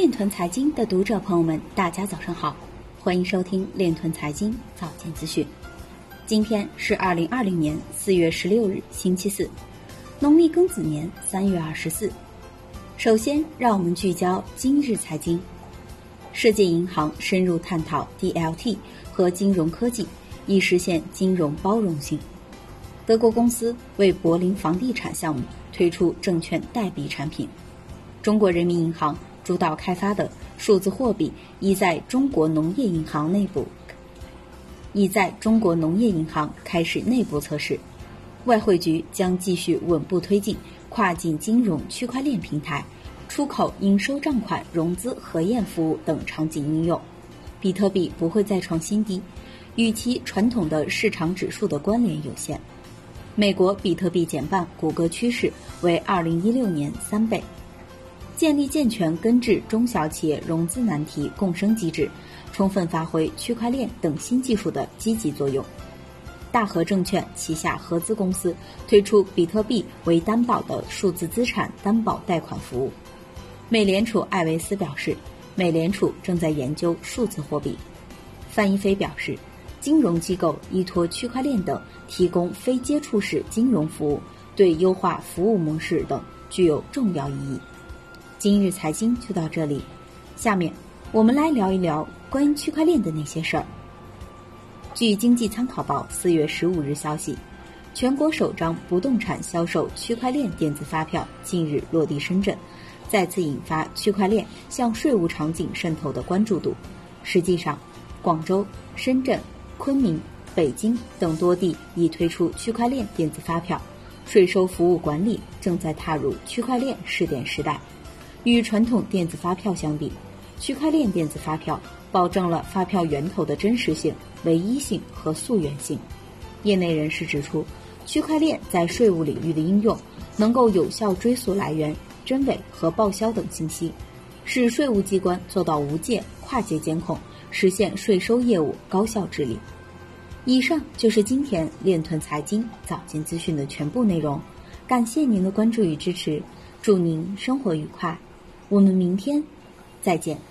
链臀财经的读者朋友们，大家早上好，欢迎收听链臀财经早间资讯。今天是二零二零年四月十六日，星期四，农历庚子年三月二十四。首先，让我们聚焦今日财经。世界银行深入探讨 DLT 和金融科技，以实现金融包容性。德国公司为柏林房地产项目推出证券代币产品。中国人民银行主导开发的数字货币已在中国农业银行内部，已在中国农业银行开始内部测试。外汇局将继续稳步推进跨境金融区块链平台、出口应收账款融资核验服务等场景应用。比特币不会再创新低，与其传统的市场指数的关联有限。美国比特币减半，谷歌趋势为二零一六年三倍。建立健全根治中小企业融资难题共生机制，充分发挥区块链等新技术的积极作用。大和证券旗下合资公司推出比特币为担保的数字资产担保贷款服务。美联储艾维斯表示，美联储正在研究数字货币。范一飞表示，金融机构依托区块链等提供非接触式金融服务，对优化服务模式等具有重要意义。今日财经就到这里，下面我们来聊一聊关于区块链的那些事儿。据经济参考报四月十五日消息，全国首张不动产销售区块链电子发票近日落地深圳，再次引发区块链向税务场景渗透的关注度。实际上，广州、深圳、昆明、北京等多地已推出区块链电子发票，税收服务管理正在踏入区块链试点时代。与传统电子发票相比，区块链电子发票保证了发票源头的真实性、唯一性和溯源性。业内人士指出，区块链在税务领域的应用能够有效追溯来源、真伪和报销等信息，使税务机关做到无界、跨界监控，实现税收业务高效治理。以上就是今天链臀财经早间资讯的全部内容，感谢您的关注与支持，祝您生活愉快。我们明天再见。